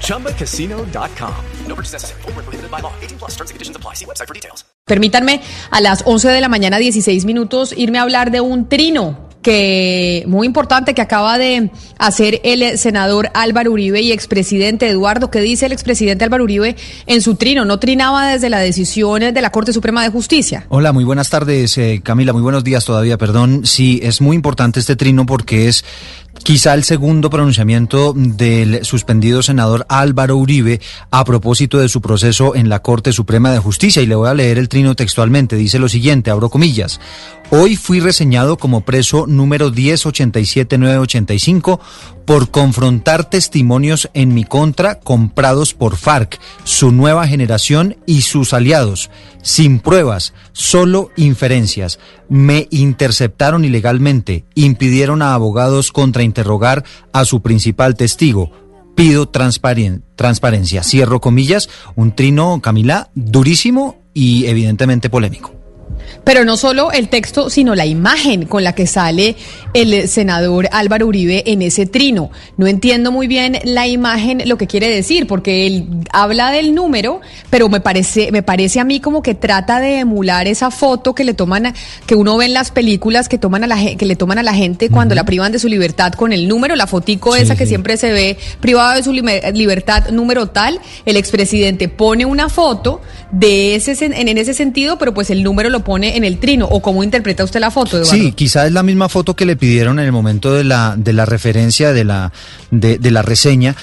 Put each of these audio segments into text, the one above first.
ChumbaCasino.com. No purchase necessary. Full prohibited by law. 18 plus terms and conditions apply. See website for details. Permítanme a las 11 de la mañana, 16 minutos, irme a hablar de un trino que muy importante que acaba de hacer el senador Álvaro Uribe y expresidente Eduardo. ¿Qué dice el expresidente Álvaro Uribe en su trino? ¿No trinaba desde la decisión de la Corte Suprema de Justicia? Hola, muy buenas tardes, eh, Camila. Muy buenos días todavía, perdón. Sí, es muy importante este trino porque es quizá el segundo pronunciamiento del suspendido senador Álvaro Uribe a propósito de su proceso en la Corte Suprema de Justicia. Y le voy a leer el trino textualmente. Dice lo siguiente, abro comillas. Hoy fui reseñado como preso número 1087985 por confrontar testimonios en mi contra comprados por FARC, su nueva generación y sus aliados, sin pruebas, solo inferencias. Me interceptaron ilegalmente, impidieron a abogados contrainterrogar a su principal testigo. Pido transparen transparencia. Cierro comillas, un trino, Camila, durísimo y evidentemente polémico. Pero no solo el texto, sino la imagen con la que sale el senador Álvaro Uribe en ese trino. No entiendo muy bien la imagen, lo que quiere decir, porque él habla del número, pero me parece, me parece a mí como que trata de emular esa foto que le toman, a, que uno ve en las películas que toman a la que le toman a la gente cuando la privan de su libertad con el número, la fotico Sí, esa que sí. siempre se ve privado de su liber- libertad número tal. El expresidente pone una foto de ese en ese sentido, pero pues el número lo pone en el trino. ¿O cómo interpreta usted la foto, Eduardo? Sí, quizá es la misma foto que le pidieron en el momento de la, de la referencia, de la, de, la reseña.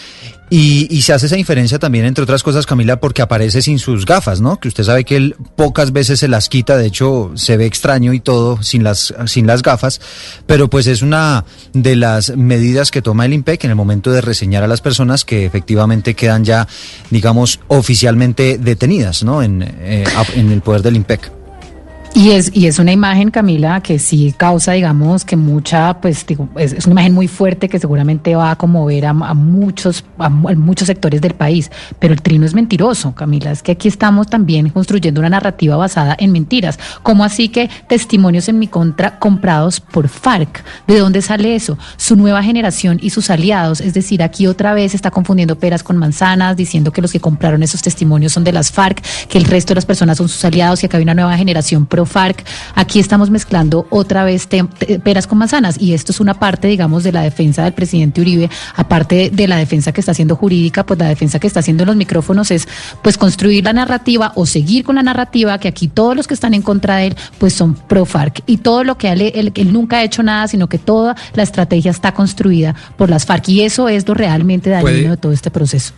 Y, y se hace esa inferencia también, entre otras cosas, Camila, porque aparece sin sus gafas, ¿no? Que usted sabe que él pocas veces se las quita, de hecho se ve extraño y todo sin las, sin las gafas, pero pues es una de las medidas que toma el IMPEC en el momento de reseñar a las personas que efectivamente quedan ya, digamos, oficialmente detenidas, ¿no? En, eh, en el poder del IMPEC. Y es, y es una imagen, Camila, que sí causa, digamos, que mucha, pues, digo, es, una imagen muy fuerte que seguramente va a conmover a, muchos, a, mu- a muchos sectores del país. Pero el trino es mentiroso, Camila. Es que aquí estamos también construyendo una narrativa basada en mentiras. ¿Cómo así que testimonios en mi contra comprados por FARC? ¿De dónde sale eso? Su nueva generación y sus aliados. Es decir, aquí otra vez está confundiendo peras con manzanas, diciendo que los que compraron esos testimonios son de las FARC, que el resto de las personas son sus aliados y acá hay una nueva generación pro FARC. Aquí estamos mezclando otra vez peras con manzanas y esto es una parte, digamos, de la defensa del presidente Uribe, aparte de la defensa que está haciendo jurídica, pues la defensa que está haciendo en los micrófonos es pues construir la narrativa o seguir con la narrativa que aquí todos los que están en contra de él pues son pro FARC y todo lo que él, él- él nunca ha hecho nada, sino que toda la estrategia está construida por las FARC y eso es lo realmente dañino de todo este proceso.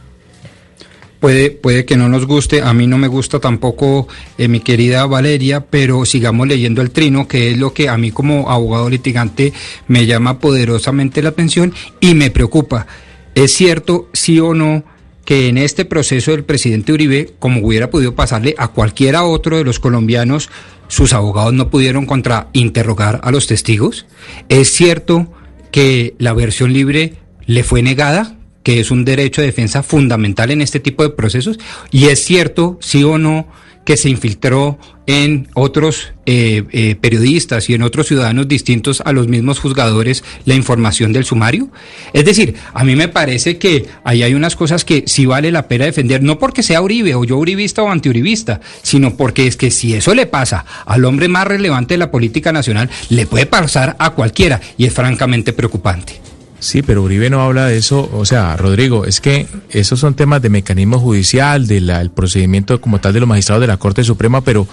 Puede, puede que no nos guste, a mí no me gusta tampoco eh, mi querida Valeria, pero sigamos leyendo el trino, que es lo que a mí como abogado litigante me llama poderosamente la atención y me preocupa. ¿Es cierto, sí o no, que en este proceso del presidente Uribe, como hubiera podido pasarle a cualquiera otro de los colombianos, sus abogados no pudieron contrainterrogar a los testigos? ¿Es cierto que la versión libre le fue negada? Que es un derecho de defensa fundamental en este tipo de procesos. Y es cierto, sí o no, que se infiltró en otros eh, eh, periodistas y en otros ciudadanos distintos a los mismos juzgadores la información del sumario. Es decir, a mí me parece que ahí hay unas cosas que sí vale la pena defender, no porque sea Uribe o yo uribista o antiuribista, sino porque es que si eso le pasa al hombre más relevante de la política nacional, le puede pasar a cualquiera y es francamente preocupante. Sí, pero Uribe no habla de eso. O sea, Rodrigo, es que esos son temas de mecanismo judicial, del procedimiento como tal de los magistrados de la Corte Suprema, pero,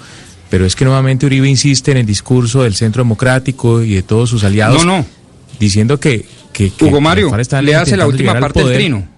pero es que nuevamente Uribe insiste en el discurso del Centro Democrático y de todos sus aliados. No, no. Diciendo que. que, que Hugo Mario, le hace la última parte del trino.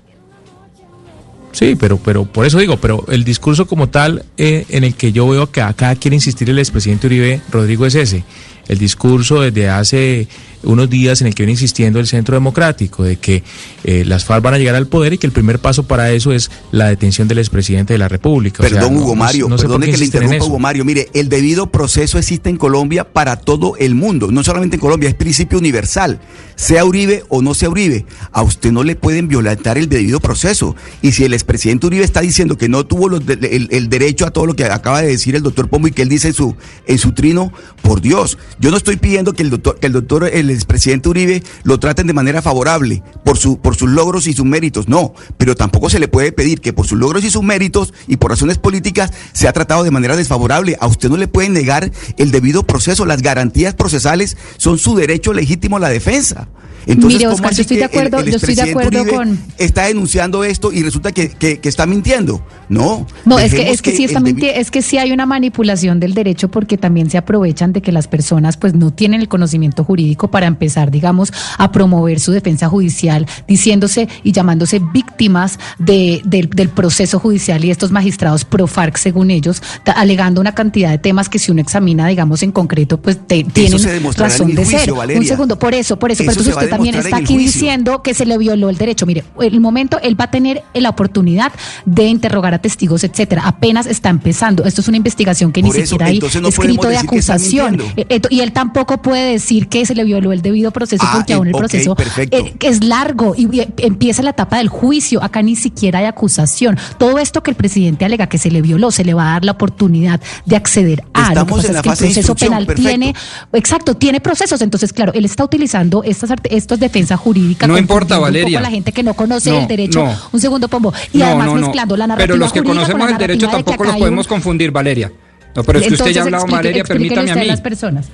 Sí, pero, pero por eso digo, pero el discurso como tal eh, en el que yo veo que acá quiere insistir el expresidente Uribe, Rodrigo, es ese. El discurso desde hace unos días en el que viene insistiendo el Centro Democrático, de que eh, las FARC van a llegar al poder y que el primer paso para eso es la detención del expresidente de la República. Perdón, Hugo Mario, perdone que le interrumpa, Hugo Mario. Mire, el debido proceso existe en Colombia para todo el mundo, no solamente en Colombia, es principio universal. Sea Uribe o no sea Uribe, a usted no le pueden violentar el debido proceso. Y si el expresidente Uribe está diciendo que no tuvo el, derecho a todo lo que acaba de decir el doctor Pombo y que él dice en su, en su trino, por Dios, yo no estoy pidiendo que el doctor, que el doctor, el expresidente Uribe lo traten de manera favorable por, su, por sus logros y sus méritos, no, pero tampoco se le puede pedir que por sus logros y sus méritos y por razones políticas se ha tratado de manera desfavorable. A usted no le pueden negar el debido proceso, las garantías procesales son su derecho legítimo a la defensa. Entonces, Mire, Oscar, yo estoy de acuerdo, yo estoy de acuerdo con. Está denunciando esto y resulta que, que, está mintiendo. No. No, es que, es que, sí está mintiendo, es que sí hay una manipulación del derecho porque también se aprovechan de que las personas pues no tienen el conocimiento jurídico para empezar, digamos, a promover su defensa judicial, diciéndose y llamándose víctimas de, del proceso judicial y estos magistrados pro FARC, según ellos, alegando una cantidad de temas que si uno examina, digamos, en concreto, pues tienen razón de ser. Un segundo, por eso, por eso, eso usted también está aquí diciendo que se le violó el derecho. Mire, el momento él va a tener la oportunidad de interrogar a testigos, etcétera. Apenas está empezando. Esto es una investigación que ni siquiera hay escrito de acusación. Eh, y él tampoco puede decir que se le violó el debido proceso ah, porque aún el proceso eh, es largo y empieza la etapa del juicio. Acá ni siquiera hay acusación. Todo esto que el presidente alega que se le violó, se le va a dar la oportunidad de acceder a. Estamos en la fase el proceso penal tiene, exacto, tiene procesos. Entonces, claro, él está utilizando estas estos defensa jurídica. No importa, Valeria. la gente que no conoce el derecho. Un segundo, Pombo. Y además mezclando la narrativa Pero los que conocemos el derecho tampoco los podemos confundir, Valeria. No, pero es que usted ya ha hablado, Valeria, permítame a mí. las personas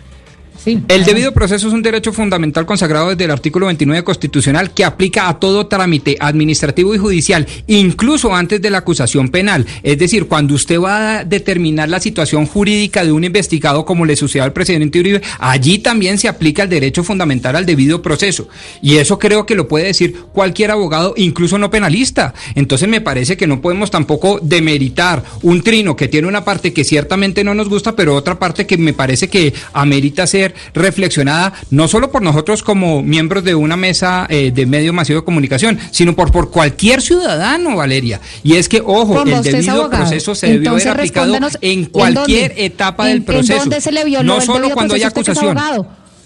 el debido proceso es un derecho fundamental consagrado desde el artículo 29 constitucional que aplica a todo trámite administrativo y judicial, incluso antes de la acusación penal. Es decir, cuando usted va a determinar la situación jurídica de un investigado, como le sucedió al presidente Uribe, allí también se aplica el derecho fundamental al debido proceso. Y eso creo que lo puede decir cualquier abogado, incluso no penalista. Entonces me parece que no podemos tampoco demeritar un trino que tiene una parte que ciertamente no nos gusta, pero otra parte que me parece que amerita ser reflexionada no solo por nosotros como miembros de una mesa eh, de medio masivo de comunicación, sino por, por cualquier ciudadano, Valeria. Y es que, ojo, el debido proceso se debió haber aplicado en cualquier etapa del proceso. ¿En dónde se le violó no solo cuando hay acusación.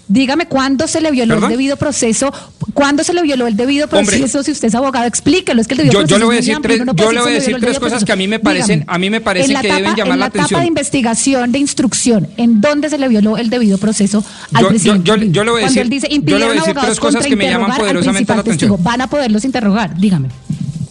Dígame cuándo se le violó el debido proceso, cuándo se le violó el debido proceso, si usted es abogado, explíquelo, es que el debido yo, proceso yo le voy a decir tres, yo le voy a decir tres cosas que a mí me parecen, a mí me parece que deben llamar la, atención. En la etapa de investigación, de instrucción, ¿en dónde se le violó el debido proceso al yo, presidente? Yo, yo, le voy a decir, yo le voy a decir tres cosas que me llaman poderosamente la atención. Van a poderlos interrogar, dígame.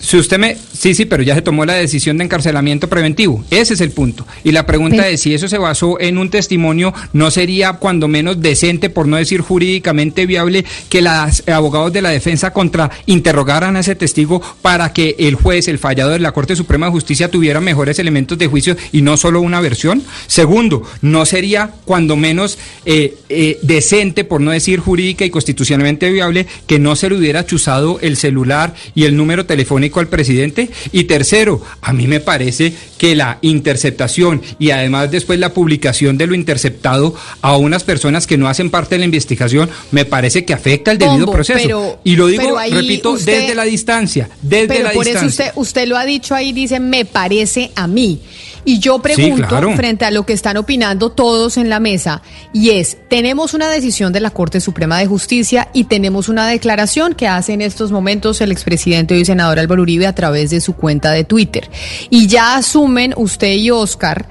Si usted me... Sí, sí, pero ya se tomó la decisión de encarcelamiento preventivo. Ese es el punto. Y la pregunta es si eso se basó en un testimonio, ¿no sería cuando menos decente, por no decir jurídicamente viable, que los abogados de la defensa contra interrogaran a ese testigo para que el juez, el fallado de la Corte Suprema de Justicia, tuviera mejores elementos de juicio y no solo una versión? Segundo, ¿no sería cuando menos eh, eh, decente, por no decir jurídica y constitucionalmente viable, que no se le hubiera chuzado el celular y el número telefónico al presidente. Y tercero, a mí me parece que la interceptación y además después la publicación de lo interceptado a unas personas que no hacen parte de la investigación, me parece que afecta el debido proceso. y lo digo, repito, desde la distancia, desde la por eso usted, usted lo ha dicho ahí, dice, me parece a mí. Y yo pregunto, frente a lo que están opinando todos en la mesa, y es, tenemos una decisión de la Corte Suprema de Justicia y tenemos una declaración que hace en estos momentos el expresidente y senador Álvaro Uribe a través de su cuenta de Twitter. Y ya asumen usted y Oscar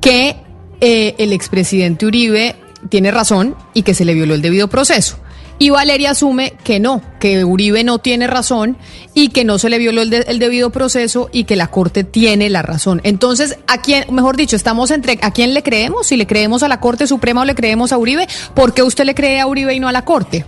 que eh, el expresidente Uribe tiene razón y que se le violó el debido proceso. Y Valeria asume que no, que Uribe no tiene razón y que no se le violó el, debido proceso y que la Corte tiene la razón. Entonces, ¿a quién, mejor dicho, estamos entre a quién le creemos? Si le creemos a la Corte Suprema o le creemos a Uribe, ¿por qué usted le cree a Uribe y no a la Corte?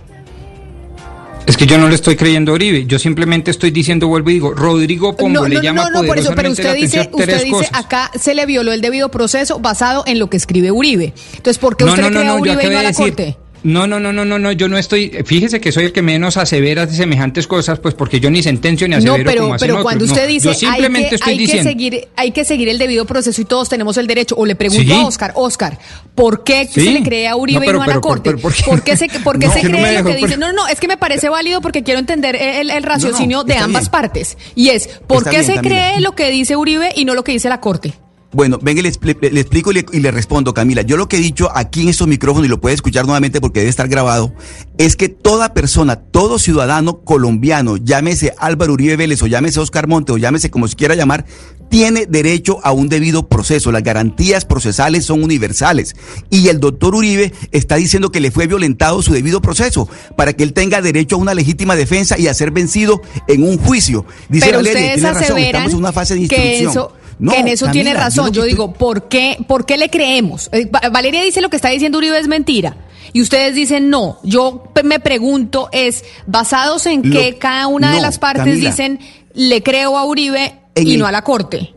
Es que yo no le estoy creyendo a Uribe, yo simplemente estoy diciendo, vuelvo y digo, Rodrigo Pombo le llama no, no, por eso, pero usted dice, usted dice acá se le violó el debido proceso basado en lo que escribe Uribe. Entonces, ¿por qué usted le cree a Uribe y no a la Corte? No, no, no, no, no, no, yo no estoy, fíjese que soy el que menos asevera de semejantes cosas, pues porque yo ni sentencio ni asevero no, pero, como pero cuando usted dice, yo simplemente hay, que, estoy hay diciendo. que seguir, hay que seguir el debido proceso y todos tenemos el derecho. O le pregunto Sí. a Oscar, Oscar, ¿por qué Sí. se le cree a Uribe No, pero- y no a la Corte? ¿por qué? ¿Por qué se, por qué No, se no cree lo que dice? No, no, no, es que me parece válido porque quiero entender el, el raciocinio No, no, de ambas bien. partes. Y es, ¿por Está qué bien, se cree lo que dice Uribe y no lo que dice la Corte? Bueno, venga, le, le- le explico y le, y le respondo, Camila. Yo lo que he dicho aquí en estos micrófonos, y lo puede escuchar nuevamente porque debe estar grabado, es que toda persona, todo ciudadano colombiano, llámese Álvaro Uribe Vélez o llámese Oscar Monte o llámese como se quiera llamar, tiene derecho a un debido proceso. Las garantías procesales son universales. Y el doctor Uribe está diciendo que le fue violentado su debido proceso para que él tenga derecho a una legítima defensa y a ser vencido en un juicio. Dice Pero Valeria, tiene razón, estamos en una fase de que instrucción. eso, No, que en eso tiene razón. Yo, digo, ¿por qué, ¿por qué le creemos? Eh, Va- Valeria dice lo que está diciendo Uribe es mentira. Y ustedes dicen no. Yo me pregunto es, basados en Lo- que cada una de las partes Camila. dicen, le creo a Uribe y el- no a la Corte.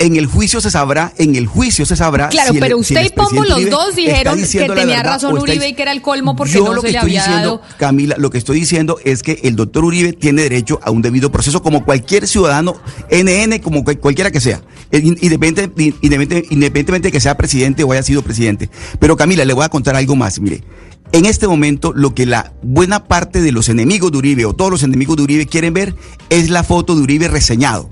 En el juicio se sabrá, en el juicio se sabrá. Claro, si el- pero usted y Pombo los dos dijeron que tenía verdad razón Uribe y que era el colmo porque Yo no lo se que le estoy había diciendo, dado. Camila, lo que estoy diciendo es que el doctor Uribe tiene derecho a un debido proceso como cualquier ciudadano, NN, como cual- cualquiera que sea, eh, in- independente- independente- independientemente de que sea presidente o haya sido presidente. Pero Camila, le voy a contar algo más, mire. En este momento, lo que la buena parte de los enemigos de Uribe o todos los enemigos de Uribe quieren ver es la foto de Uribe reseñado.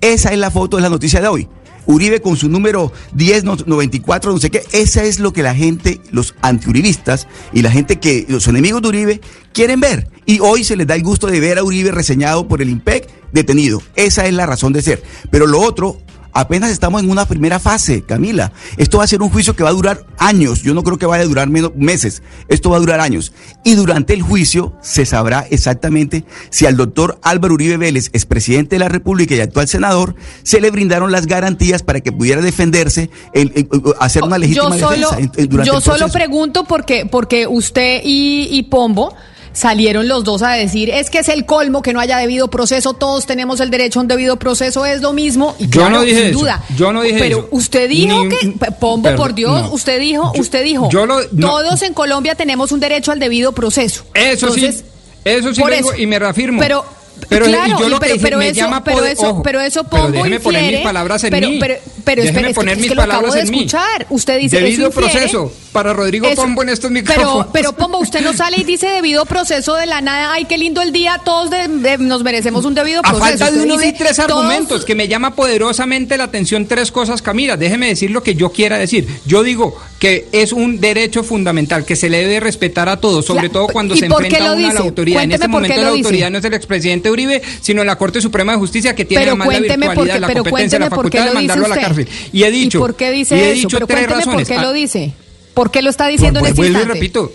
Esa es la foto de la noticia de hoy. Uribe con su número 10, no- 94, no sé qué. Esa es lo que la gente, los antiuribistas y la gente que, los enemigos de Uribe, quieren ver. Y hoy se les da el gusto de ver a Uribe reseñado por el IMPEC detenido. Esa es la razón de ser. Pero lo otro, apenas estamos en una primera fase, Camila. Esto va a ser un juicio que va a durar años. Yo no creo que vaya a durar menos meses. Esto va a durar años. Y durante el juicio se sabrá exactamente si al doctor Álvaro Uribe Vélez, expresidente de la República y actual senador, se le brindaron las garantías para que pudiera defenderse, el- el- el- hacer una legítima yo solo, defensa durante yo el solo proceso. pregunto porque, porque usted y, y Pombo salieron los dos a decir, es que es el colmo que no haya debido proceso, todos tenemos el derecho a un debido proceso, es lo mismo. Y Yo claro, no dije sin eso, duda. yo no dije Pero eso. usted dijo Ni- que, Pombo, perdón, por Dios, no. usted dijo, Yo- usted dijo, yo lo- no. todos en Colombia tenemos un derecho al debido proceso. Eso Entonces, sí, eso sí lo digo eso. y me reafirmo. Pero, Pero, claro, yo lo pero, dije, pero me eso, llama pero eso, ojo, pero eso pero Pombo déjeme poner mis palabras en pero, mí. Pero, pero Déjeme es que- poner es mis que palabras de en mí. Usted dice Debido eso infiere- proceso para Rodrigo eso- Pombo en estos pero, micrófonos. pero Pombo, usted no sale y dice debido proceso de la nada. Ay, qué lindo el día. Todos de- de- nos merecemos un debido A proceso. falta de uno de tres todos- argumentos que me llama poderosamente la atención tres cosas, Camila. Déjeme decir lo que yo quiera decir. Yo digo que es un derecho fundamental que se le debe respetar a todos, sobre Cla- todo cuando ¿y se enfrenta uno a la autoridad. En Cuénteme este por qué momento la dice. autoridad no es el expresidente Uribe, sino la Corte Suprema de Justicia que tiene Pero además la virtualidad, qué- la pero competencia, la cuénteme por qué facultad de mandarlo a la usted. cárcel. Y he dicho, ¿Y por qué dice y he eso? dicho Pero tres razones. por qué lo dice. ¿Por qué lo está diciendo en pues este vuelvo y instante? repito.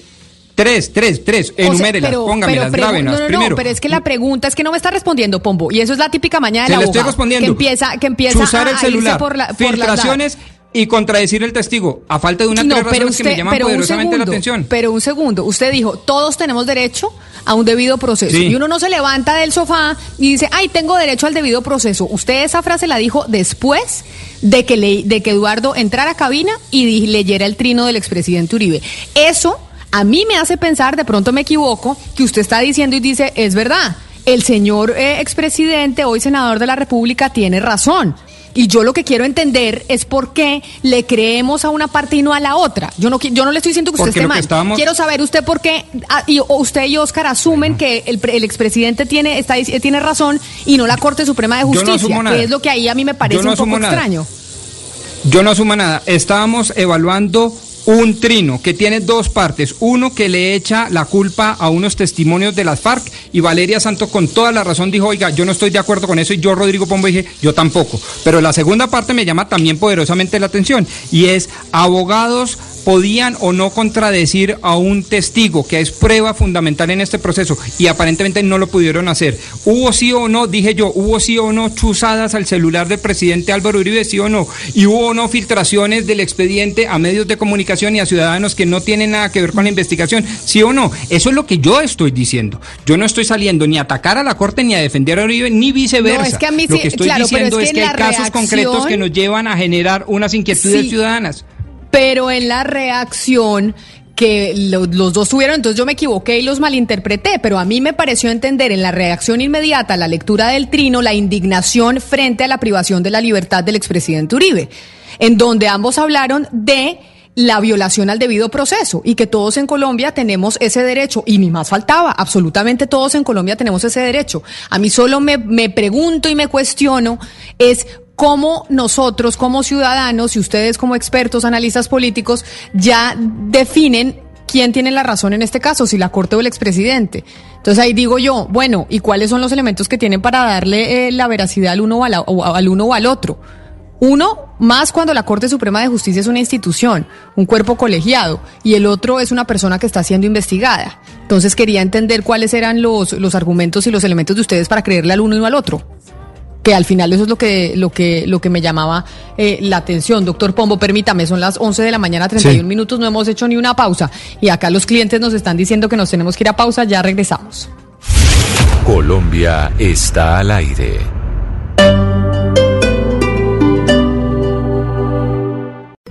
Tres, tres, tres. O sea, Enumérelas, póngamelas, grábelas. no, no, no, Primero. pero es que la pregunta es que no me está respondiendo, Pombo. Y eso es la típica maña de Se la le estoy respondiendo. Que empieza, que empieza a, el celular, por, la, por las filtraciones y contradecir el testigo. A falta de unas no, tres pero razones que me llaman pero poderosamente segundo, la atención. pero un segundo, usted dijo, todos tenemos derecho a un debido proceso. Sí. Y uno no se levanta del sofá y dice, ay, tengo derecho al debido proceso. Usted esa frase la dijo después de que, le, de que Eduardo entrara a cabina y di- leyera el trino del expresidente Uribe. Eso a mí me hace pensar, de pronto me equivoco, que usted está diciendo y dice, es verdad, el señor eh, expresidente, hoy senador de la República, tiene razón. Y yo lo que quiero entender es por qué le creemos a una parte y no a la otra. Yo no, yo no le estoy diciendo que usted Porque esté mal. estábamos- Quiero saber usted por qué ah, y, o usted y Oscar asumen que el, el expresidente tiene, está, dic- tiene razón y no la Corte Suprema de no Justicia, que es lo que ahí a mí me parece no un poco nada. extraño. Yo no asumo nada. Estábamos evaluando un trino que tiene dos partes. Uno que le echa la culpa a unos testimonios de las FARC y Valeria Santos con toda la razón dijo, oiga, yo no estoy de acuerdo con eso y yo, Rodrigo Pombo, dije, yo tampoco. Pero la segunda parte me llama también poderosamente la atención y es abogados podían o no contradecir a un testigo, que es prueba fundamental en este proceso, y aparentemente no lo pudieron hacer. ¿Hubo sí o no, dije yo, hubo sí o no chuzadas al celular del presidente Álvaro Uribe, sí o no? Y hubo o no filtraciones del expediente a medios de comunicación y a ciudadanos que no tienen nada que ver con la investigación, sí o no? Eso es lo que yo estoy diciendo. Yo no estoy saliendo ni a atacar a la Corte ni a defender a Uribe, ni viceversa. No, es que a mí lo sí- que estoy claro, diciendo es es que hay casos concretos que nos llevan a generar unas inquietudes Sí. ciudadanas. Pero en la reacción que los dos tuvieron, entonces yo me equivoqué y los malinterpreté, pero a mí me pareció entender en la reacción inmediata a la lectura del trino la indignación frente a la privación de la libertad del expresidente Uribe, en donde ambos hablaron de la violación al debido proceso y que todos en Colombia tenemos ese derecho y ni más faltaba, absolutamente todos en Colombia tenemos ese derecho. A mí solo me, me pregunto y me cuestiono es cómo nosotros como ciudadanos y ustedes como expertos, analistas políticos, ya definen quién tiene la razón en este caso, si la Corte o el expresidente. Entonces ahí digo yo, bueno, ¿y cuáles son los elementos que tienen para darle eh, la veracidad al uno o, al uno o al otro? Uno, más cuando la Corte Suprema de Justicia es una institución, un cuerpo colegiado, y el otro es una persona que está siendo investigada. Entonces quería entender cuáles eran los, los argumentos y los elementos de ustedes para creerle al uno y no al otro que al final eso es lo que, lo que, lo que me llamaba eh, la atención. Doctor Pombo, permítame, son las 11 de la mañana, 31 minutos, no hemos hecho ni una pausa. Y acá los clientes nos están diciendo que nos tenemos que ir a pausa, ya regresamos. Colombia está al aire.